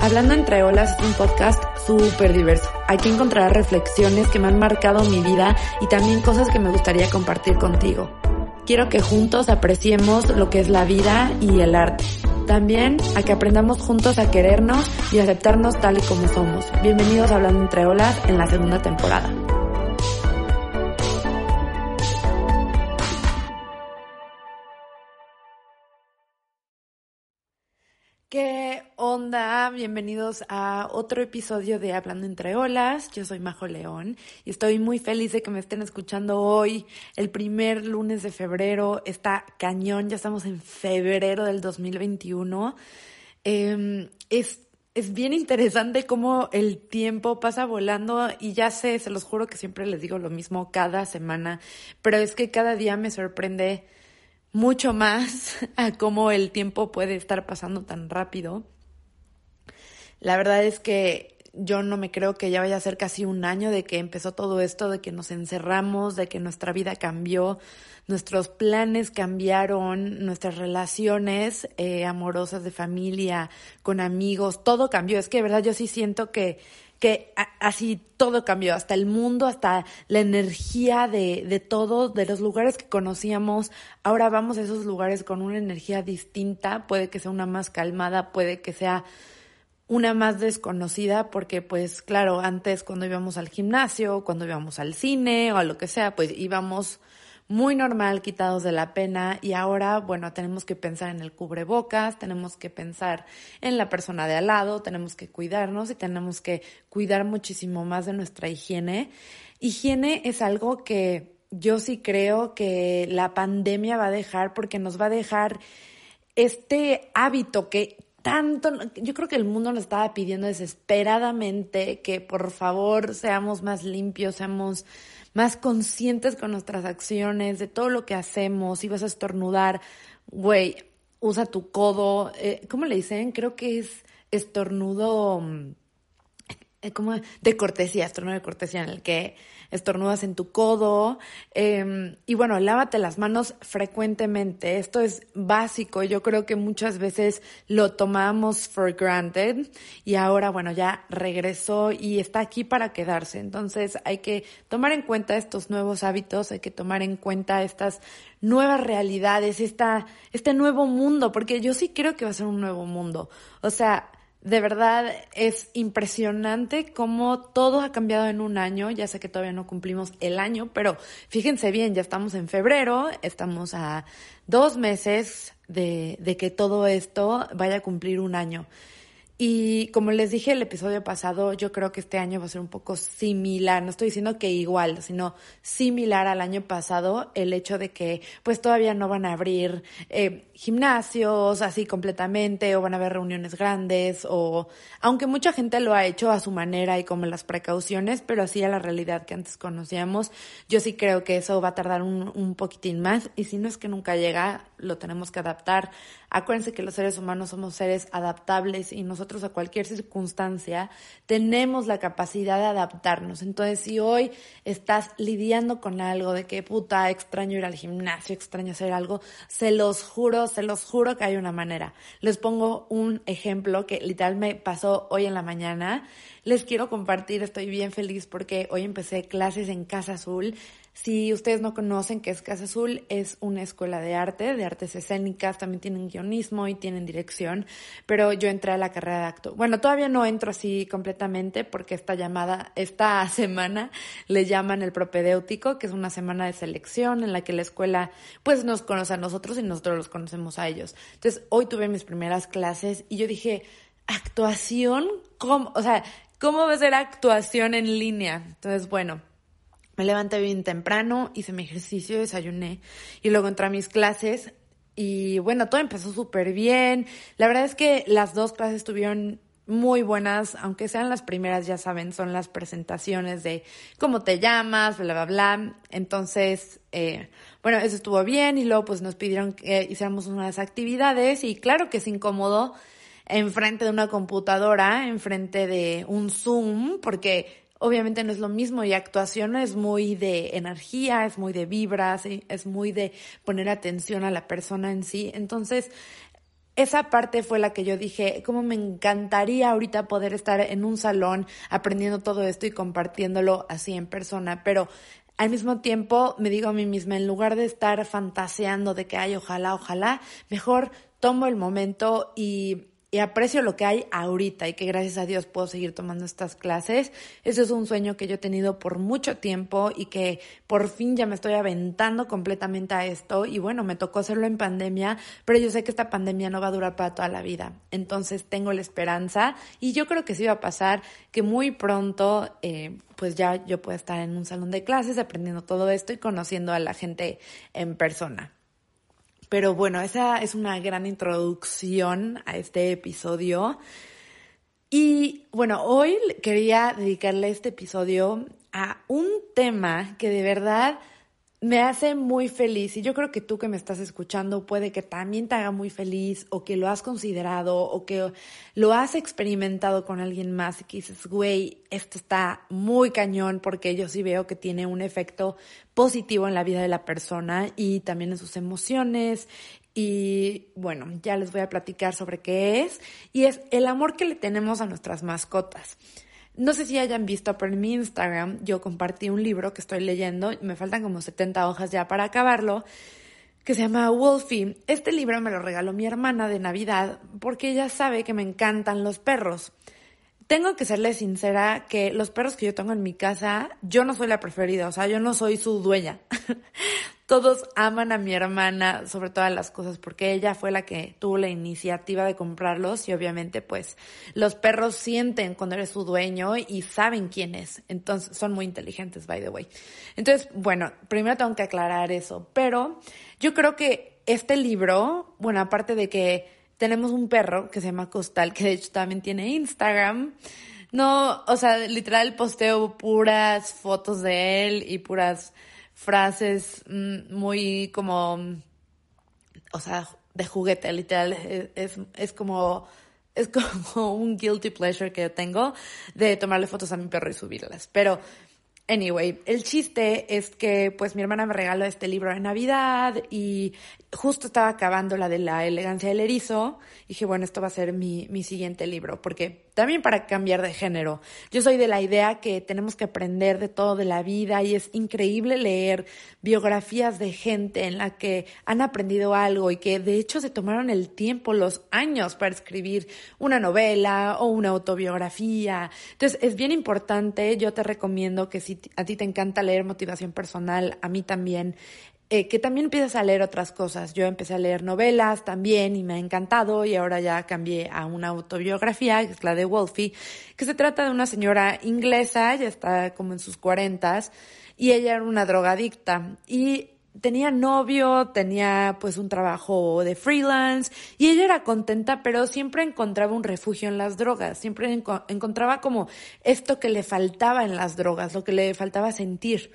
Hablando entre olas es un podcast súper diverso. Aquí encontrarás reflexiones que me han marcado mi vida y también cosas que me gustaría compartir contigo. Quiero que juntos apreciemos lo que es la vida y el arte. También a que aprendamos juntos a querernos y aceptarnos tal y como somos. Bienvenidos a Hablando entre olas en la segunda temporada. Bienvenidos a otro episodio de Hablando entre olas. Yo soy Majo León y estoy muy feliz de que me estén escuchando hoy, el primer lunes de febrero. Está cañón, ya estamos en febrero del 2021. Em, es, es bien interesante cómo el tiempo pasa volando y ya sé, se los juro que siempre les digo lo mismo cada semana, pero es que cada día me sorprende mucho más a cómo el tiempo puede estar pasando tan rápido. La verdad es que yo no me creo que ya vaya a ser casi un año de que empezó todo esto, de que nos encerramos, de que nuestra vida cambió, nuestros planes cambiaron, nuestras relaciones eh, amorosas de familia, con amigos, todo cambió. Es que de verdad yo sí siento que que así todo cambió, hasta el mundo, hasta la energía de, de todo, de los lugares que conocíamos. Ahora vamos a esos lugares con una energía distinta, puede que sea una más calmada, puede que sea una más desconocida, porque pues claro, antes cuando íbamos al gimnasio, cuando íbamos al cine o a lo que sea, pues íbamos muy normal, quitados de la pena y ahora, bueno, tenemos que pensar en el cubrebocas, tenemos que pensar en la persona de al lado, tenemos que cuidarnos y tenemos que cuidar muchísimo más de nuestra higiene. Higiene es algo que yo sí creo que la pandemia va a dejar porque nos va a dejar este hábito que tanto, yo creo que el mundo nos estaba pidiendo desesperadamente que por favor seamos más limpios, seamos más conscientes con nuestras acciones, de todo lo que hacemos, si vas a estornudar, güey, usa tu codo, eh, ¿cómo le dicen? Creo que es estornudo, mm, como de cortesía, estornudo de cortesía, en el que estornudas en tu codo. Em, y bueno, lávate las manos frecuentemente. Esto es básico. Yo creo que muchas veces lo tomamos for granted y ahora, bueno, ya regresó y está aquí para quedarse. Entonces hay que tomar en cuenta estos nuevos hábitos, hay que tomar en cuenta estas nuevas realidades, esta, este nuevo mundo, porque yo sí creo que va a ser un nuevo mundo. O sea, de verdad es impresionante cómo todo ha cambiado en un año. Ya sé que todavía no cumplimos el año, pero fíjense bien, ya estamos en febrero, estamos a dos meses de, de que todo esto vaya a cumplir un año. Y como les dije el episodio pasado, yo creo que este año va a ser un poco similar, no estoy diciendo que igual, sino similar al año pasado, el hecho de que pues todavía no van a abrir eh, gimnasios así completamente o van a haber reuniones grandes o aunque mucha gente lo ha hecho a su manera y como las precauciones, pero así a la realidad que antes conocíamos, yo sí creo que eso va a tardar un, un poquitín más y si no es que nunca llega, lo tenemos que adaptar. Acuérdense que los seres humanos somos seres adaptables y nosotros a cualquier circunstancia, tenemos la capacidad de adaptarnos. Entonces, si hoy estás lidiando con algo de que puta, extraño ir al gimnasio, extraño hacer algo, se los juro, se los juro que hay una manera. Les pongo un ejemplo que literal me pasó hoy en la mañana. Les quiero compartir, estoy bien feliz porque hoy empecé clases en Casa Azul si ustedes no conocen qué es Casa Azul, es una escuela de arte, de artes escénicas, también tienen guionismo y tienen dirección, pero yo entré a la carrera de acto. Bueno, todavía no entro así completamente porque esta llamada, esta semana le llaman el propedéutico, que es una semana de selección en la que la escuela pues nos conoce a nosotros y nosotros los conocemos a ellos. Entonces, hoy tuve mis primeras clases y yo dije, actuación, ¿cómo? O sea, ¿cómo va a ser actuación en línea? Entonces, bueno, me levanté bien temprano, hice mi ejercicio, desayuné y luego entré a mis clases y bueno, todo empezó súper bien. La verdad es que las dos clases estuvieron muy buenas, aunque sean las primeras, ya saben, son las presentaciones de cómo te llamas, bla, bla, bla. Entonces, eh, bueno, eso estuvo bien y luego pues nos pidieron que hiciéramos unas actividades y claro que es incómodo enfrente de una computadora, enfrente de un Zoom, porque obviamente no es lo mismo y actuación es muy de energía, es muy de vibras, es muy de poner atención a la persona en sí. Entonces, esa parte fue la que yo dije, como me encantaría ahorita poder estar en un salón aprendiendo todo esto y compartiéndolo así en persona, pero al mismo tiempo me digo a mí misma, en lugar de estar fantaseando de que hay ojalá, ojalá, mejor tomo el momento y y aprecio lo que hay ahorita y que gracias a Dios puedo seguir tomando estas clases. Ese es un sueño que yo he tenido por mucho tiempo y que por fin ya me estoy aventando completamente a esto y bueno, me tocó hacerlo en pandemia, pero yo sé que esta pandemia no va a durar para toda la vida. Entonces tengo la esperanza y yo creo que sí va a pasar que muy pronto eh, pues ya yo pueda estar en un salón de clases aprendiendo todo esto y conociendo a la gente en persona. Pero bueno, esa es una gran introducción a este episodio. Y bueno, hoy quería dedicarle este episodio a un tema que de verdad me hace muy feliz y yo creo que tú que me estás escuchando puede que también te haga muy feliz o que lo has considerado o que lo has experimentado con alguien más y que dices, güey, esto está muy cañón porque yo sí veo que tiene un efecto positivo en la vida de la persona y también en sus emociones y bueno, ya les voy a platicar sobre qué es y es el amor que le tenemos a nuestras mascotas. No sé si hayan visto, pero en mi Instagram yo compartí un libro que estoy leyendo, me faltan como 70 hojas ya para acabarlo, que se llama Wolfie. Este libro me lo regaló mi hermana de Navidad porque ella sabe que me encantan los perros. Tengo que serle sincera que los perros que yo tengo en mi casa, yo no soy la preferida, o sea, yo no soy su dueña. Todos aman a mi hermana sobre todas las cosas porque ella fue la que tuvo la iniciativa de comprarlos y obviamente pues los perros sienten cuando eres su dueño y saben quién es. Entonces son muy inteligentes, by the way. Entonces, bueno, primero tengo que aclarar eso, pero yo creo que este libro, bueno, aparte de que tenemos un perro que se llama Costal, que de hecho también tiene Instagram. No, o sea, literal posteo puras fotos de él y puras frases mm, muy como, o sea, de juguete, literal, es, es, como es como un guilty pleasure que yo tengo de tomarle fotos a mi perro y subirlas. Pero, anyway, el chiste es que pues mi hermana me regaló este libro de Navidad y justo estaba acabando la de la elegancia del erizo. Y dije, bueno, esto va a ser mi, mi siguiente libro, porque también para cambiar de género. Yo soy de la idea que tenemos que aprender de todo de la vida y es increíble leer biografías de gente en la que han aprendido algo y que de hecho se tomaron el tiempo, los años para escribir una novela o una autobiografía. Entonces es bien importante, yo te recomiendo que si a ti te encanta leer motivación personal, a mí también, eh, que también empieces a leer otras cosas. Yo empecé a leer novelas también y me ha encantado y ahora ya cambié a una autobiografía, que es la de Wolfie, que se trata de una señora inglesa, ya está como en sus cuarentas, y ella era una drogadicta y tenía novio, tenía pues un trabajo de freelance y ella era contenta, pero siempre encontraba un refugio en las drogas, siempre encontraba como esto que le faltaba en las drogas, lo que le faltaba sentir.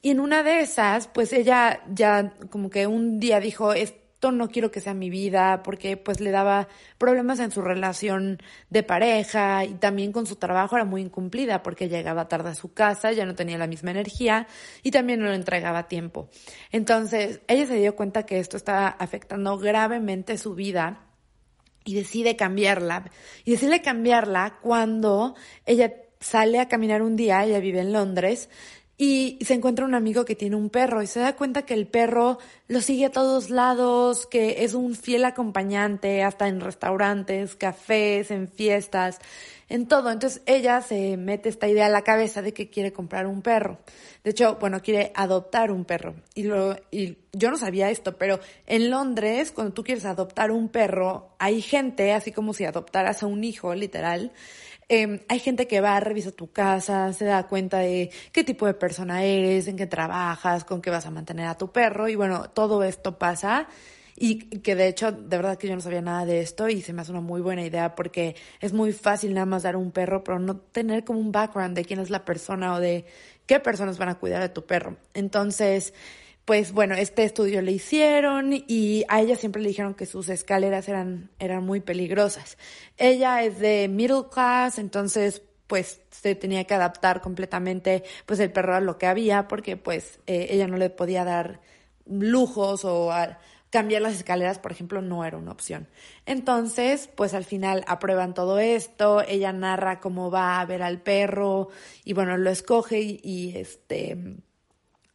Y en una de esas, pues ella ya como que un día dijo, esto no quiero que sea mi vida, porque pues le daba problemas en su relación de pareja y también con su trabajo era muy incumplida porque llegaba tarde a su casa, ya no tenía la misma energía y también no le entregaba tiempo. Entonces, ella se dio cuenta que esto estaba afectando gravemente su vida y decide cambiarla. Y decide cambiarla cuando ella sale a caminar un día, ella vive en Londres, y se encuentra un amigo que tiene un perro y se da cuenta que el perro lo sigue a todos lados, que es un fiel acompañante, hasta en restaurantes, cafés, en fiestas, en todo. Entonces ella se mete esta idea a la cabeza de que quiere comprar un perro. De hecho, bueno, quiere adoptar un perro. Y, lo, y yo no sabía esto, pero en Londres, cuando tú quieres adoptar un perro, hay gente, así como si adoptaras a un hijo, literal, Em, hay gente que va, revisa tu casa, se da cuenta de qué tipo de persona eres, en qué trabajas, con qué vas a mantener a tu perro y bueno, todo esto pasa y que de hecho, de verdad que yo no sabía nada de esto y se me hace una muy buena idea porque es muy fácil nada más dar un perro, pero no tener como un background de quién es la persona o de qué personas van a cuidar de tu perro. Entonces, pues bueno, este estudio le hicieron y a ella siempre le dijeron que sus escaleras eran, eran muy peligrosas. Ella es de middle class, entonces pues se tenía que adaptar completamente pues el perro a lo que había porque pues eh, ella no le podía dar lujos o, cambiar las escaleras, por ejemplo, no era una opción. Entonces, pues al final aprueban todo esto, ella narra cómo va a ver al perro y bueno, lo escoge y, este...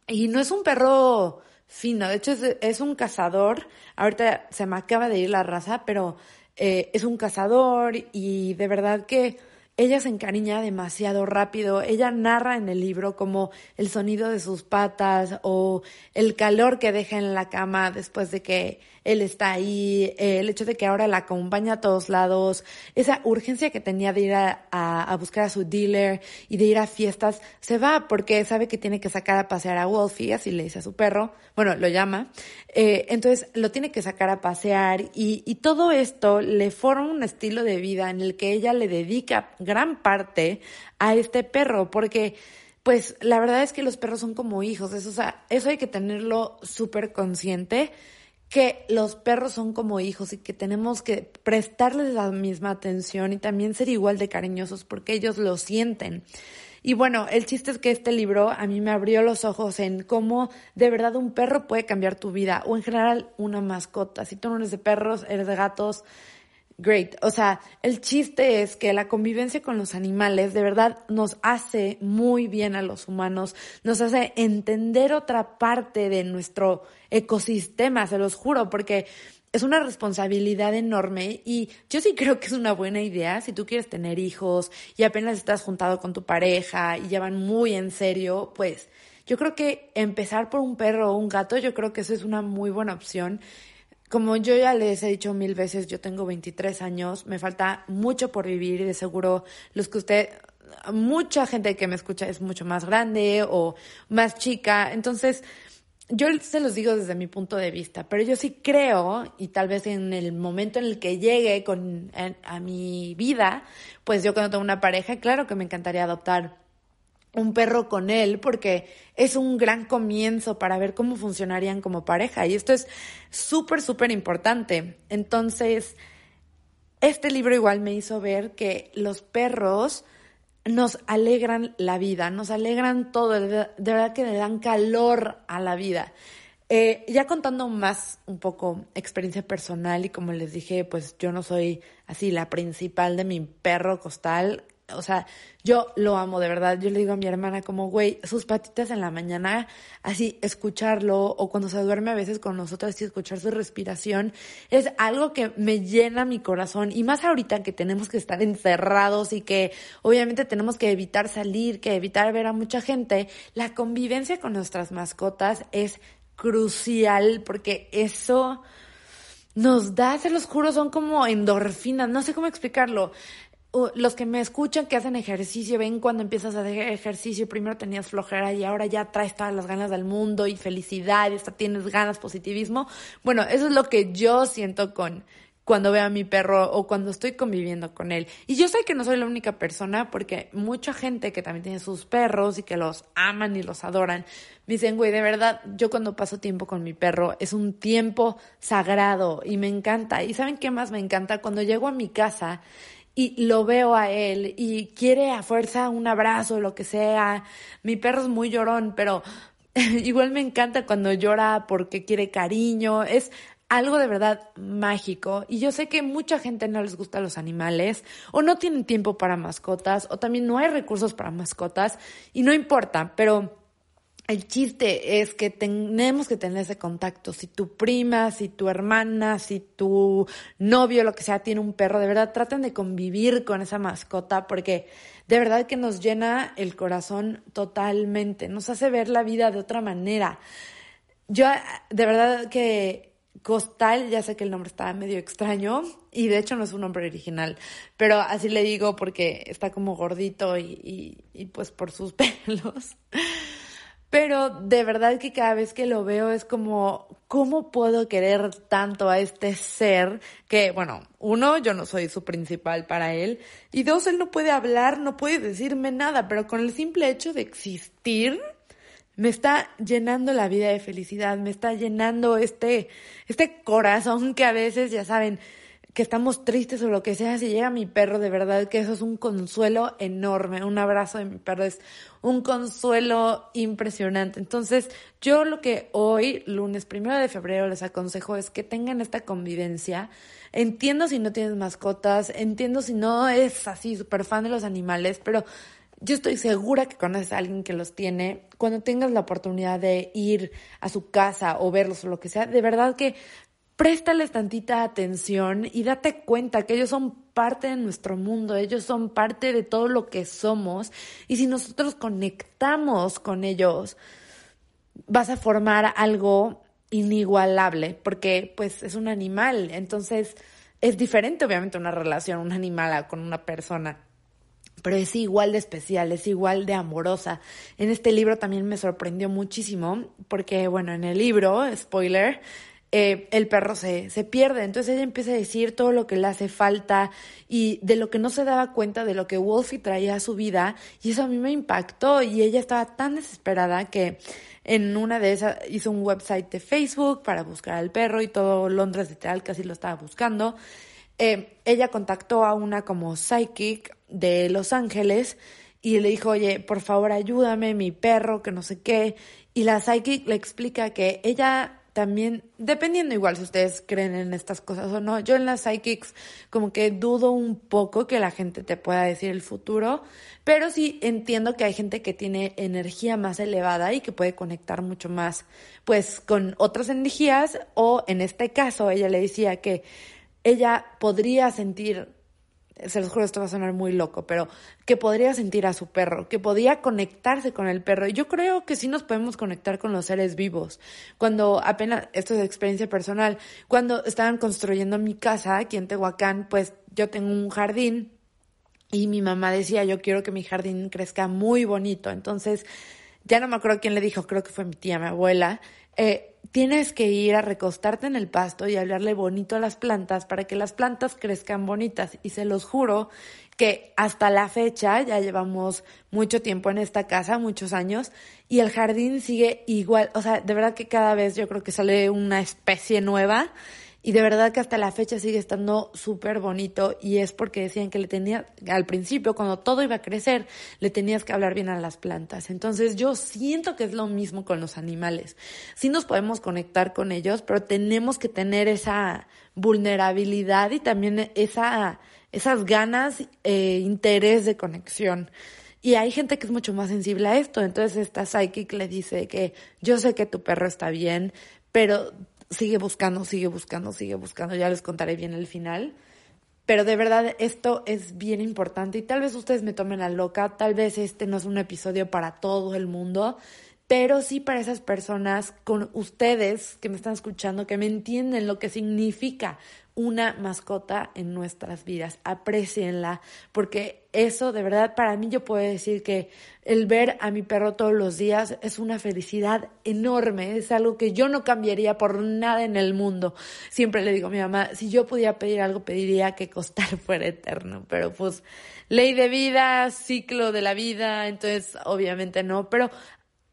Y no es un perro fino, de hecho es, un cazador, ahorita se me acaba de ir la raza, pero eh, es un cazador y de verdad que ella se encariña demasiado rápido. Ella narra en el libro como el sonido de sus patas o el calor que deja en la cama después de que él está ahí, el hecho de que ahora la acompaña a todos lados, esa urgencia que tenía de ir a, buscar a su dealer y de ir a fiestas, se va porque sabe que tiene que sacar a pasear a Wolfie, así le dice a su perro, bueno, lo llama, eh, entonces lo tiene que sacar a pasear y, y todo esto le forma un estilo de vida en el que ella le dedica gran parte a este perro porque pues la verdad es que los perros son como hijos, eso, sea, eso hay que tenerlo súper consciente que los perros son como hijos y que tenemos que prestarles la misma atención y también ser igual de cariñosos porque ellos lo sienten. Y bueno, el chiste es que este libro a mí me abrió los ojos en cómo de verdad un perro puede cambiar tu vida o en general una mascota. Si tú no eres de perros, eres de gatos, great. O sea, el chiste es que la convivencia con los animales de verdad nos hace muy bien a los humanos, nos hace entender otra parte de nuestro ecosistema, se los juro, porque es una responsabilidad enorme y yo sí creo que es una buena idea si tú quieres tener hijos y apenas estás juntado con tu pareja y llevan muy en serio, pues yo creo que empezar por un perro o un gato, yo creo que eso es una muy buena opción como yo ya les he dicho mil veces, yo tengo 23 años, me falta mucho por vivir y de seguro los que usted, mucha gente que me escucha es mucho más grande o más chica. Entonces, yo se los digo desde mi punto de vista, pero yo sí creo, y tal vez en el momento en el que llegue con, a mi vida, pues yo cuando tengo una pareja, claro que me encantaría adoptar un perro con él porque es un gran comienzo para ver cómo funcionarían como pareja y esto es súper, súper importante. Entonces, este libro igual me hizo ver que los perros nos alegran la vida, nos alegran todo, de verdad que le dan calor a la vida. Eh, ya contando más un poco experiencia personal y como les dije, pues yo no soy así la principal de mi perro costal, o sea, yo lo amo de verdad. Yo le digo a mi hermana como, güey, sus patitas en la mañana, así escucharlo o cuando se duerme a veces con nosotros y escuchar su respiración, es algo que me llena mi corazón. Y más ahorita que tenemos que estar encerrados y que obviamente tenemos que evitar salir, que evitar ver a mucha gente, la convivencia con nuestras mascotas es crucial porque eso nos da, se los juro, son como endorfinas, no sé cómo explicarlo los que me escuchan que hacen ejercicio, ven cuando empiezas a hacer ejercicio, primero tenías flojera y ahora ya traes todas las ganas del mundo y felicidad y hasta tienes ganas, positivismo. Bueno, eso es lo que yo siento con cuando veo a mi perro o cuando estoy conviviendo con él. Y yo sé que no soy la única persona porque mucha gente que también tiene sus perros y que los aman y los adoran, me dicen, güey, de verdad, yo cuando paso tiempo con mi perro es un tiempo sagrado y me encanta. ¿Y saben qué más me encanta? Cuando llego a mi casa y lo veo a él y quiere a fuerza un abrazo, lo que sea. Mi perro es muy llorón, pero igual me encanta cuando llora porque quiere cariño. Es algo de verdad mágico. Y yo sé que mucha gente no les gusta los animales o no tienen tiempo para mascotas o también no hay recursos para mascotas y no importa, pero el chiste es que tenemos que tener ese contacto. Si tu prima, si tu hermana, si tu novio, lo que sea, tiene un perro, de verdad traten de convivir con esa mascota porque de verdad que nos llena el corazón totalmente, nos hace ver la vida de otra manera. Yo, de verdad que Costal, ya sé que el nombre está medio extraño y de hecho no es un nombre original, pero así le digo porque está como gordito y, y, y pues por sus pelos. Pero de verdad que cada vez que lo veo es como, ¿cómo puedo querer tanto a este ser? Que, bueno, uno, yo no soy su principal para él. Y dos, él no puede hablar, no puede decirme nada, pero con el simple hecho de existir, me está llenando la vida de felicidad, me está llenando este, este corazón que a veces, ya saben, que estamos tristes o lo que sea, si llega mi perro, de verdad que eso es un consuelo enorme. Un abrazo de mi perro es un consuelo impresionante. Entonces, yo lo que hoy, lunes primero de febrero, les aconsejo es que tengan esta convivencia. Entiendo si no tienes mascotas, entiendo si no es así súper fan de los animales, pero yo estoy segura que conoces a alguien que los tiene. Cuando tengas la oportunidad de ir a su casa o verlos o lo que sea, de verdad que préstales tantita atención y date cuenta que ellos son parte de nuestro mundo, ellos son parte de todo lo que somos y si nosotros conectamos con ellos, vas a formar algo inigualable porque pues es un animal, entonces es diferente obviamente una relación, un animal con una persona pero es igual de especial, es igual de amorosa. En este libro también me sorprendió muchísimo, porque bueno, en el libro, spoiler, eh, el perro se, se pierde. Entonces ella empieza a decir todo lo que le hace falta y de lo que no se daba cuenta de lo que Wolfie traía a su vida. Y eso a mí me impactó y ella estaba tan desesperada que en una de esas hizo un website de Facebook para buscar al perro y todo Londres literal casi lo estaba buscando. Eh, ella contactó a una como psychic de Los Ángeles y le dijo, oye, por favor ayúdame, mi perro, que no sé qué. Y la psychic le explica que ella también, dependiendo igual si ustedes creen en estas cosas o no, yo en las psychics como que dudo un poco que la gente te pueda decir el futuro, pero sí entiendo que hay gente que tiene energía más elevada y que puede conectar mucho más pues con otras energías o en este caso ella le decía que ella podría sentir se los juro, esto va a sonar muy loco, pero que podría sentir a su perro, que podía conectarse con el perro. Yo creo que sí nos podemos conectar con los seres vivos. Cuando apenas, esto es experiencia personal, cuando estaban construyendo mi casa aquí en Tehuacán, pues yo tengo un jardín y mi mamá decía, yo quiero que mi jardín crezca muy bonito. Entonces, ya no me acuerdo quién le dijo, creo que fue mi tía, mi abuela, eh, tienes que ir a recostarte en el pasto y hablarle bonito a las plantas para que las plantas crezcan bonitas. Y se los juro que hasta la fecha, ya llevamos mucho tiempo en esta casa, muchos años, y el jardín sigue igual. O sea, de verdad que cada vez yo creo que sale una especie nueva y de verdad que hasta la fecha sigue estando súper bonito y es porque decían que le tenía, al principio, cuando todo iba a crecer, le tenías que hablar bien a las plantas. Entonces yo siento que es lo mismo con los animales. Sí nos podemos conectar con ellos, pero tenemos que tener esa vulnerabilidad y también esa, esas ganas, e interés de conexión. Y hay gente que es mucho más sensible a esto. Entonces esta psychic le dice que yo sé que tu perro está bien, pero sigue buscando, sigue buscando, sigue buscando. Ya les contaré bien el final. Pero de verdad esto es bien importante y tal vez ustedes me tomen a loca, tal vez este no es un episodio para todo el mundo, pero sí para esas personas con ustedes que me están escuchando, que me entienden lo que significa una mascota en nuestras vidas. Aprecienla, porque eso de verdad para mí yo puedo decir que el ver a mi perro todos los días es una felicidad enorme, es algo que yo no cambiaría por nada en el mundo. Siempre le digo a mi mamá, si yo pudiera pedir algo, pediría que costar fuera eterno, pero pues ley de vida, ciclo de la vida, entonces obviamente no, pero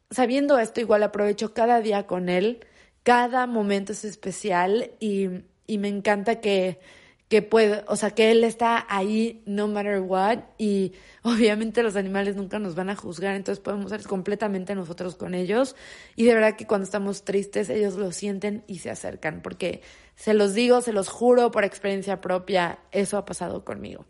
sabiendo esto igual aprovecho cada día con él, cada momento es especial y y me encanta que, que puede, o sea, que él está ahí no matter what y obviamente los animales nunca nos van a juzgar, entonces podemos ser completamente nosotros con ellos y de verdad que cuando estamos tristes ellos lo sienten y se acercan, porque se los digo, se los juro por experiencia propia, eso ha pasado conmigo.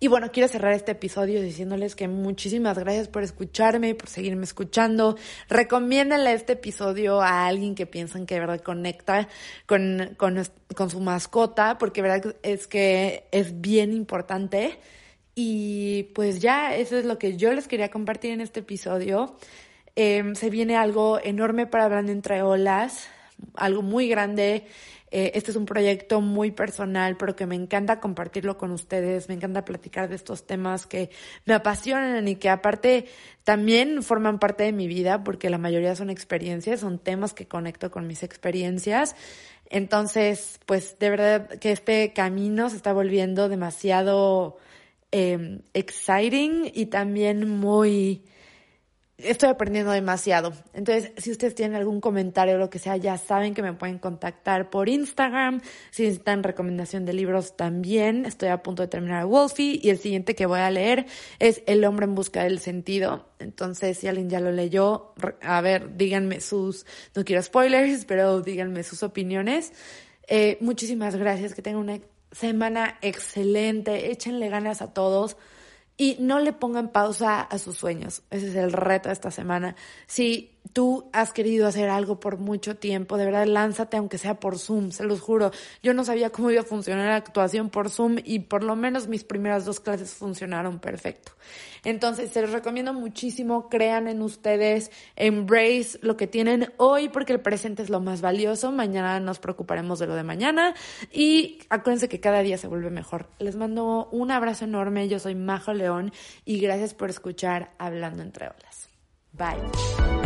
Y bueno, quiero cerrar este episodio diciéndoles que muchísimas gracias por escucharme, por seguirme escuchando. Recomiéndenle este episodio a alguien que piensan que verdad conecta con, con, con su mascota, porque verdad es que es bien importante. Y pues ya, eso es lo que yo les quería compartir en este episodio. Em, se viene algo enorme para Hablando entre olas, algo muy grande. Eh, este es un proyecto muy personal, pero que me encanta compartirlo con ustedes, me encanta platicar de estos temas que me apasionan y que aparte también forman parte de mi vida, porque la mayoría son experiencias, son temas que conecto con mis experiencias. Entonces, pues de verdad que este camino se está volviendo demasiado eh, exciting y también muy estoy aprendiendo demasiado. Entonces, si ustedes tienen algún comentario o lo que sea, ya saben que me pueden contactar por Instagram. Si necesitan recomendación de libros también, estoy a punto de terminar Wolfie y el siguiente que voy a leer es El hombre en busca del sentido. Entonces, si alguien ya lo leyó, a ver, díganme sus, no quiero spoilers, pero díganme sus opiniones. Eh, muchísimas gracias, que tengan una semana excelente, échenle ganas a todos y no le pongan pausa a sus sueños. Ese es el reto de esta semana. Si tú has querido hacer algo por mucho tiempo, de verdad lánzate aunque sea por Zoom, se los juro. Yo no sabía cómo iba a funcionar la actuación por Zoom y por lo menos mis primeras dos clases funcionaron perfecto. Entonces, se los recomiendo muchísimo, crean en ustedes, embrace lo que tienen hoy porque el presente es lo más valioso, mañana nos preocuparemos de lo de mañana y acuérdense que cada día se vuelve mejor. Les mando un abrazo enorme, yo soy Majo León y gracias por escuchar Hablando entre olas. Bye.